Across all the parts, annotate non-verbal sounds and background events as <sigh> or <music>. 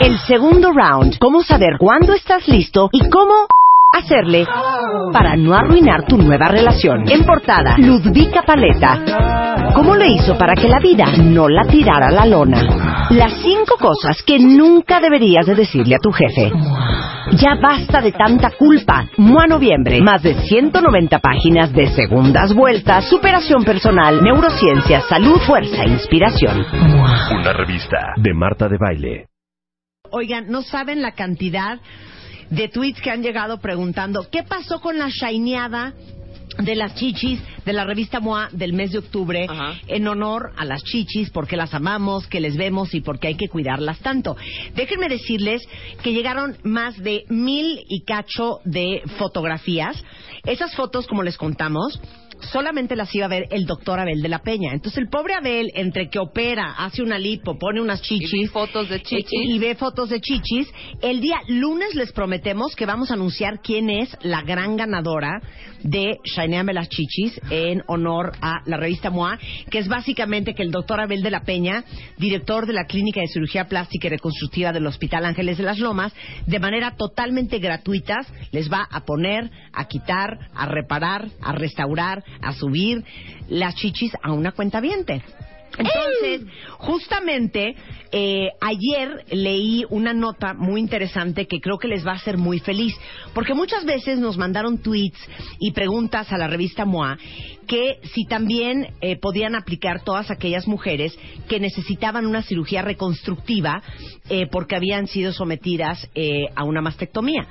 El segundo round, cómo saber cuándo estás listo y cómo hacerle para no arruinar tu nueva relación. En portada, Ludvika Paleta. ¿Cómo le hizo para que la vida no la tirara a la lona? Las cinco cosas que nunca deberías de decirle a tu jefe. Ya basta de tanta culpa. Mua Noviembre. Más de 190 páginas de segundas vueltas, superación personal, neurociencia, salud, fuerza e inspiración. Una revista de Marta de Baile. Oigan, no saben la cantidad de tweets que han llegado preguntando qué pasó con la shineada de las chichis de la revista MOA del mes de octubre en honor a las chichis porque las amamos, que les vemos y porque hay que cuidarlas tanto. Déjenme decirles que llegaron más de mil y cacho de fotografías. Esas fotos, como les contamos, solamente las iba a ver el doctor Abel de la Peña. Entonces el pobre Abel, entre que opera, hace una lipo, pone unas chichis. Y ve fotos de chichis. Y, y ve fotos de chichis. El día lunes les prometemos que vamos a anunciar quién es la gran ganadora de Shineame las chichis en honor a la revista MOA, que es básicamente que el doctor Abel de la Peña, director de la Clínica de Cirugía Plástica y Reconstructiva del Hospital Ángeles de las Lomas, de manera totalmente gratuita les va a poner, a quitar, a reparar, a restaurar, a subir las chichis a una cuenta viente. Entonces, justamente eh, ayer leí una nota muy interesante que creo que les va a hacer muy feliz, porque muchas veces nos mandaron tweets y preguntas a la revista MOA que si también eh, podían aplicar todas aquellas mujeres que necesitaban una cirugía reconstructiva eh, porque habían sido sometidas eh, a una mastectomía.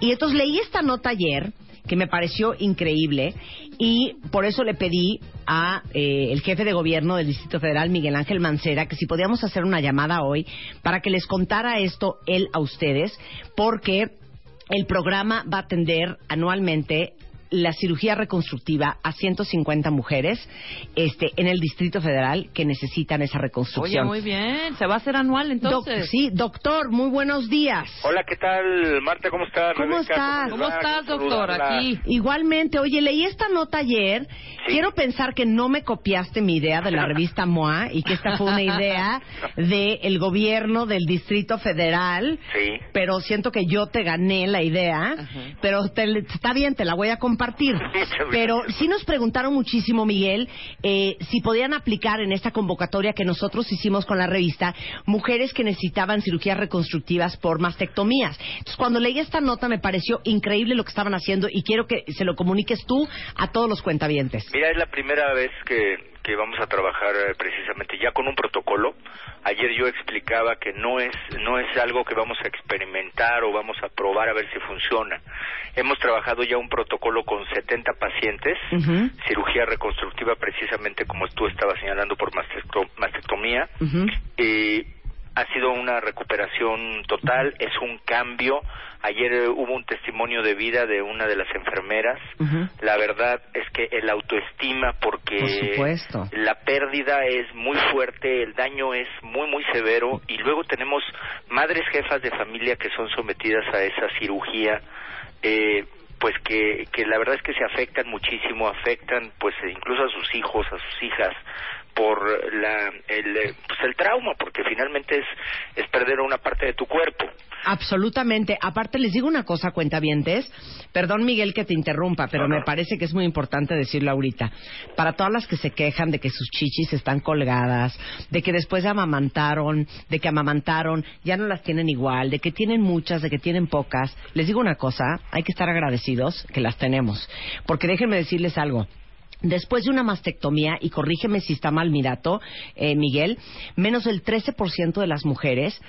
Y entonces leí esta nota ayer que me pareció increíble y por eso le pedí a eh, el jefe de gobierno del Distrito Federal, Miguel Ángel Mancera, que si podíamos hacer una llamada hoy para que les contara esto él a ustedes, porque el programa va a atender anualmente la cirugía reconstructiva a 150 mujeres este, en el Distrito Federal que necesitan esa Oye, reconstrucción. muy bien. ¿Se va a hacer anual entonces? Doc- sí, doctor, muy buenos días. Hola, ¿qué tal, Marta? ¿Cómo estás? ¿Cómo Rebeca? estás? ¿Cómo estás, doctor? Aquí. Igualmente, oye, leí esta nota ayer. Sí. Quiero pensar que no me copiaste mi idea de la <laughs> revista MOA y que esta fue una idea <laughs> del gobierno del Distrito Federal. Sí. Pero siento que yo te gané la idea. Pero te- está bien, te la voy a compartir. <laughs> Muchas Pero sí nos preguntaron muchísimo, Miguel, eh, si podían aplicar en esta convocatoria que nosotros hicimos con la revista mujeres que necesitaban cirugías reconstructivas por mastectomías. Entonces, cuando leí esta nota me pareció increíble lo que estaban haciendo y quiero que se lo comuniques tú a todos los cuentavientes. Mira, es la primera vez que, que vamos a trabajar eh, precisamente ya con un protocolo. Ayer yo explicaba que no es no es algo que vamos a experimentar o vamos a probar a ver si funciona. Hemos trabajado ya un protocolo con 70 pacientes, cirugía reconstructiva precisamente como tú estabas señalando por mastecto- mastectomía. Eh, ha sido una recuperación total, es un cambio. Ayer eh, hubo un testimonio de vida de una de las enfermeras. La verdad es que el autoestima, porque Por la pérdida es muy fuerte, el daño es muy, muy severo, y luego tenemos madres jefas de familia que son sometidas a esa cirugía. Eh, pues que, que la verdad es que se afectan muchísimo, afectan pues incluso a sus hijos, a sus hijas, por la, el, eh, pues el trauma, porque finalmente es, es perder una parte de tu cuerpo. Absolutamente. Aparte, les digo una cosa, cuentavientes. Perdón, Miguel, que te interrumpa, pero No, no. me parece que es muy importante decirlo ahorita. Para todas las que se quejan de que sus chichis están colgadas, de que después de amamantaron, de que amamantaron, ya no las tienen igual, de que tienen muchas, de que tienen pocas, les digo una cosa, hay que estar agradecidos que las tenemos. Porque déjenme decirles algo. Después de una mastectomía, y corrígeme si está mal Mirato, eh, Miguel, menos del 13% de las mujeres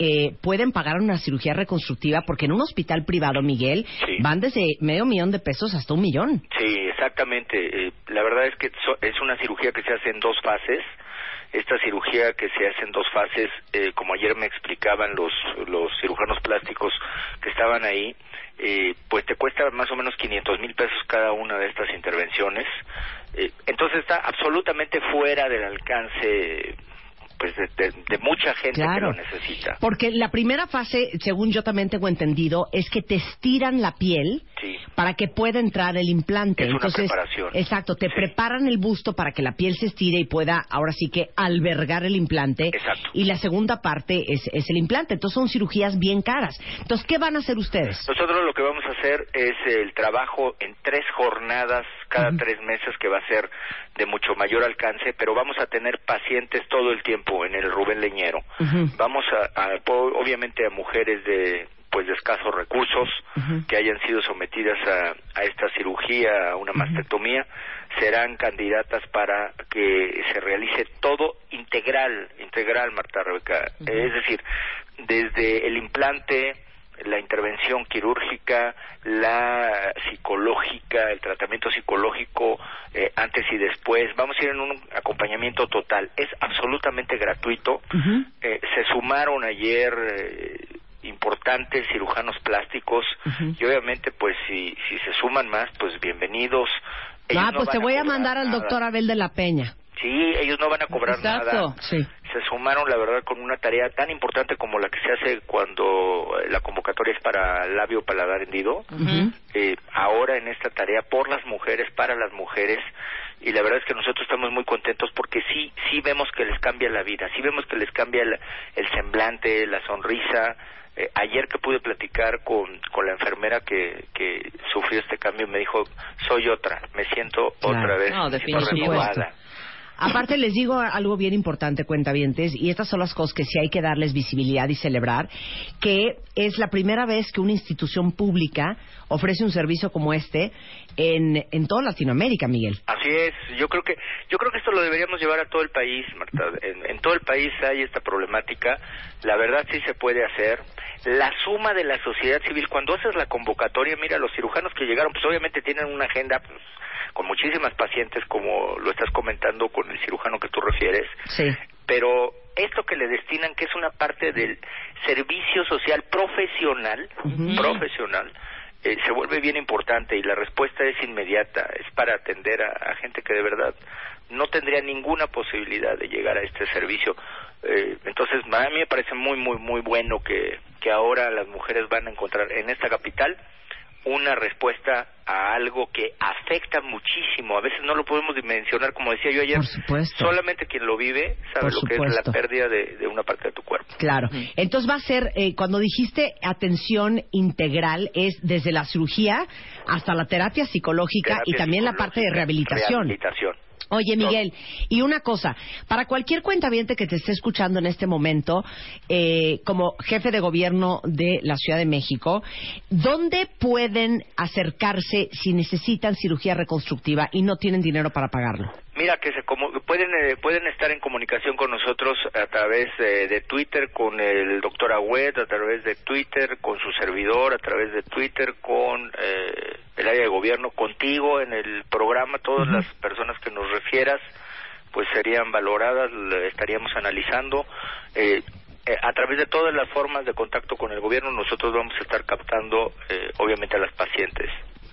eh, pueden pagar una cirugía reconstructiva porque en un hospital privado, Miguel, Sí. van desde medio millón de pesos hasta un millón. Sí, exactamente. Eh, la verdad es que so- es una cirugía que se hace en dos fases. Esta cirugía que se hace en dos fases, eh, como ayer me explicaban los, los cirujanos plásticos que estaban ahí, eh, pues te cuesta más o menos 500 mil pesos cada una de estas intervenciones. Eh, entonces está absolutamente fuera del alcance pues de, de- de mucha gente Claro. que lo necesita. Porque la primera fase, según yo también tengo entendido, es que te estiran la piel Sí. para que pueda entrar el implante. Es una Entonces, preparación. exacto, te Sí. preparan el busto para que la piel se estire y pueda ahora sí que albergar el implante. Exacto. Y la segunda parte es, es el implante. Entonces son cirugías bien caras. Entonces, ¿qué van a hacer ustedes? Nosotros lo que vamos a hacer es el trabajo en tres jornadas cada tres meses que va a ser de mucho mayor alcance, pero vamos a tener pacientes todo el tiempo en el Rubén Leñero. Vamos a, obviamente a mujeres de pues de escasos recursos que hayan sido sometidas a, a esta cirugía, a una mastectomía, serán candidatas para que se realice todo integral, integral, Marta Rebeca. Es decir, desde el implante, la intervención quirúrgica, la psicológica, el tratamiento psicológico eh, antes y después. Vamos a ir en un acompañamiento total. Es absolutamente gratuito. Eh, se sumaron ayer eh, importantes cirujanos plásticos y obviamente pues si, si se suman más pues bienvenidos. Ellos Ah, pues te voy a mandar al doctor Abel de la Peña. Sí, ellos no van a cobrar Exacto. nada Sí. Se sumaron, la verdad, con una tarea tan importante como la que se hace cuando eh, la convocatoria es para labio paladar hendido. Ujú. Eh, ahora en esta tarea por las mujeres, para las mujeres, y la verdad es que nosotros estamos muy contentos porque sí, sí vemos que les cambia la vida, sí vemos que les cambia el, el semblante, la sonrisa. Eh, ayer que pude platicar con, con la enfermera que, que sufrió este cambio, me dijo, soy otra, me siento Claro. otra vez No, renovada. Aparte les digo algo bien importante, cuentavientes, y estas son las cosas que sí hay que darles visibilidad y celebrar, que es la primera vez que una institución pública ofrece un servicio como este en, en toda Latinoamérica, Miguel. Así es, yo creo que yo creo que esto lo deberíamos llevar a todo el país, Marta. En, en todo el país hay esta problemática. La verdad sí se puede hacer. La suma de la sociedad civil cuando haces la convocatoria, mira, los cirujanos que llegaron, pues obviamente tienen una agenda pues, con muchísimas pacientes, como lo estás comentando con el cirujano que tú refieres Sí. pero esto que le destinan, que es una parte del servicio social profesional, profesional, eh, se vuelve bien importante y la respuesta es inmediata, es para atender a, a gente que de verdad no tendría ninguna posibilidad de llegar a este servicio. Eh, entonces, a mí me parece muy, muy, muy bueno que, que ahora las mujeres van a encontrar en esta capital una respuesta a algo que afecta muchísimo. A veces no lo podemos dimensionar, como decía yo ayer. Por supuesto. Solamente quien lo vive sabe Por lo que es la pérdida de, de una parte de tu cuerpo. Claro. Entonces va a ser, eh, cuando dijiste atención integral, es desde la cirugía hasta la terapia psicológica y también la parte de rehabilitación. Rehabilitación. Oye, Miguel, y una cosa, para cualquier cuentaviente que te esté escuchando en este momento, eh, como jefe de gobierno de la Ciudad de México, ¿dónde pueden acercarse si necesitan cirugía reconstructiva y no tienen dinero para pagarlo? Mira que se como, pueden eh, pueden estar en comunicación con nosotros a través eh, de Twitter con el doctor Agüed, a través de Twitter con su servidor, a través de Twitter con eh, el área de gobierno, contigo en el programa, todas las personas refieras pues serían valoradas, estaríamos analizando. Eh, eh, a través de todas las formas de contacto con el gobierno nosotros vamos a estar captando eh, obviamente a las pacientes.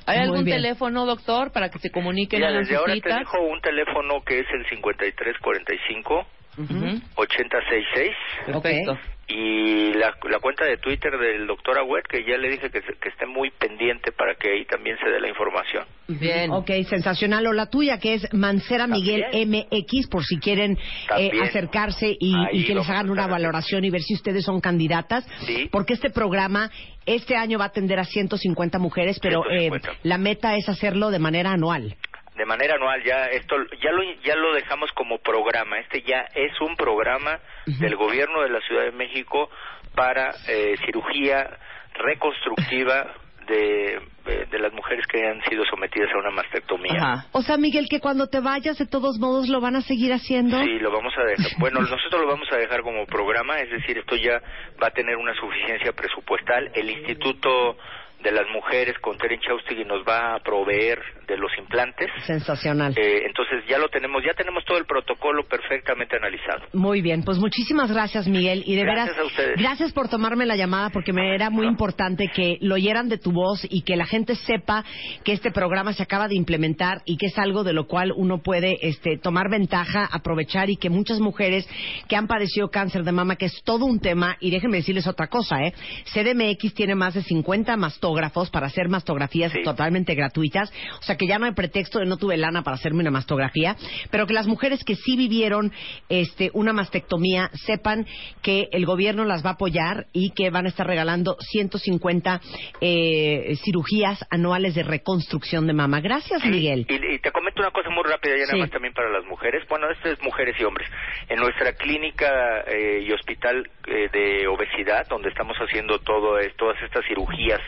¿Hay Muy algún bien. teléfono, doctor, para que se comuniquen Mira, a las desde ahora te dejo un teléfono que es el 5345 Ujú. 8066 Perfecto. y la, la cuenta de Twitter del doctor Agüet que ya le dije que, esté muy pendiente para que ahí también se dé la información. Bien. Ok, sensacional. O la tuya, que es Mancera Miguel MX, por si quieren eh, acercarse y, que les hagan una valoración y ver si ustedes son candidatas. Sí. Porque este programa este año va a atender a 150 mujeres, pero eh, 150. la meta es hacerlo de manera anual. De manera anual ya esto ya lo ya lo dejamos como programa. Este ya es un programa del gobierno de la Ciudad de México para eh, cirugía reconstructiva de, de, de las mujeres que han sido sometidas a una mastectomía. Ajá. O sea, Miguel, que cuando te vayas, de todos modos, lo van a seguir haciendo. Sí, lo vamos a dejar. <laughs> Bueno, nosotros lo vamos a dejar como programa, es decir, esto ya va a tener una suficiencia presupuestal. El Instituto de las mujeres con Teren Chaustegui nos va a proveer de los implantes. Sensacional. Eh, entonces ya lo tenemos, ya tenemos todo el protocolo perfectamente analizado. Muy bien, pues muchísimas gracias Miguel y de Gracias veras a ustedes. gracias por tomarme la llamada porque me era muy importante que lo oyeran de tu voz y que la gente sepa que este programa se acaba de implementar y que es algo de lo cual uno puede este, tomar ventaja, aprovechar y que muchas mujeres que han padecido cáncer de mama, que es todo un tema, y déjenme decirles otra cosa, ¿eh? CDMX tiene más de 50 mastógrafos para hacer mastografías Sí. totalmente gratuitas, o sea que ya no hay pretexto de no tuve lana para hacerme una mastografía, pero que las mujeres que sí vivieron este, una mastectomía sepan que el gobierno las va a apoyar y que van a estar regalando 150 eh, cirugías anuales de reconstrucción de mama. Gracias, Miguel. Y, y te comento una cosa muy rápida, ya Sí. nada más también para las mujeres. Bueno, esto es mujeres y hombres. En nuestra clínica eh, y hospital eh, de obesidad, donde estamos haciendo todo, todas estas cirugías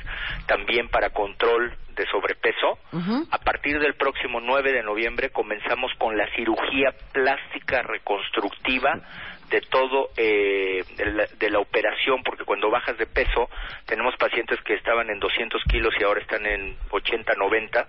también para control de sobrepeso, a partir del próximo 9 de noviembre comenzamos con la cirugía plástica reconstructiva de todo eh, de, la, de la operación porque cuando bajas de peso tenemos pacientes que estaban en 200 kilos y ahora están en 80 90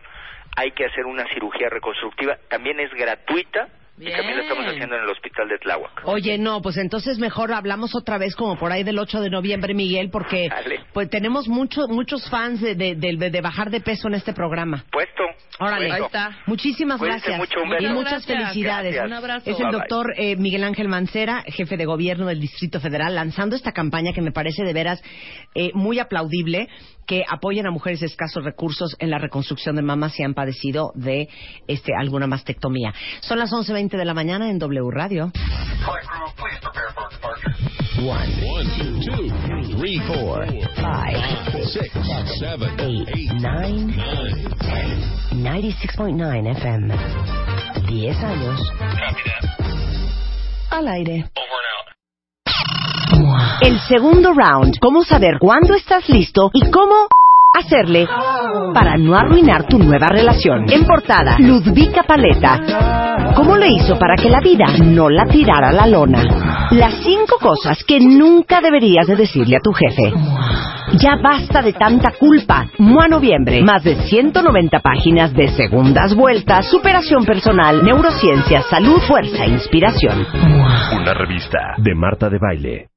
hay que hacer una cirugía reconstructiva. También es gratuita y también la estamos Bien. haciendo en el hospital de Tláhuac Oye, no, pues entonces mejor hablamos otra vez como por ahí del 8 de noviembre, Miguel, porque Dale. pues tenemos mucho, muchos fans de, de, de- de bajar de peso en este programa. puesto Órale. puesto. Ahí está. Muchísimas gracias. mucho, un beso. y muchas Gracias. felicidades. Gracias. Un abrazo. Es el Bye, bye. doctor eh, Miguel Ángel Mancera, jefe de gobierno del Distrito Federal, lanzando esta campaña que me parece de veras eh, muy aplaudible, que apoyen a mujeres de escasos recursos en la reconstrucción de mamas si han padecido de este alguna mastectomía. Son las 11.20 de la mañana en W Radio. One, two, three, four, Five, six, seven, eight, nine, ten. 96.9 FM. 10 años. Al aire. El segundo round. Cómo saber cuándo estás listo y cómo hacerle para no arruinar tu nueva relación. En portada, Ludvika Paleta. ¿Cómo le hizo para que la vida no la tirara a la lona? Las cinco cosas que nunca deberías de decirle a tu jefe. Ya basta de tanta culpa. Mua Noviembre. Más de 190 páginas de segundas vueltas, superación personal, neurociencia, salud, fuerza e inspiración. una revista de Marta de Baile.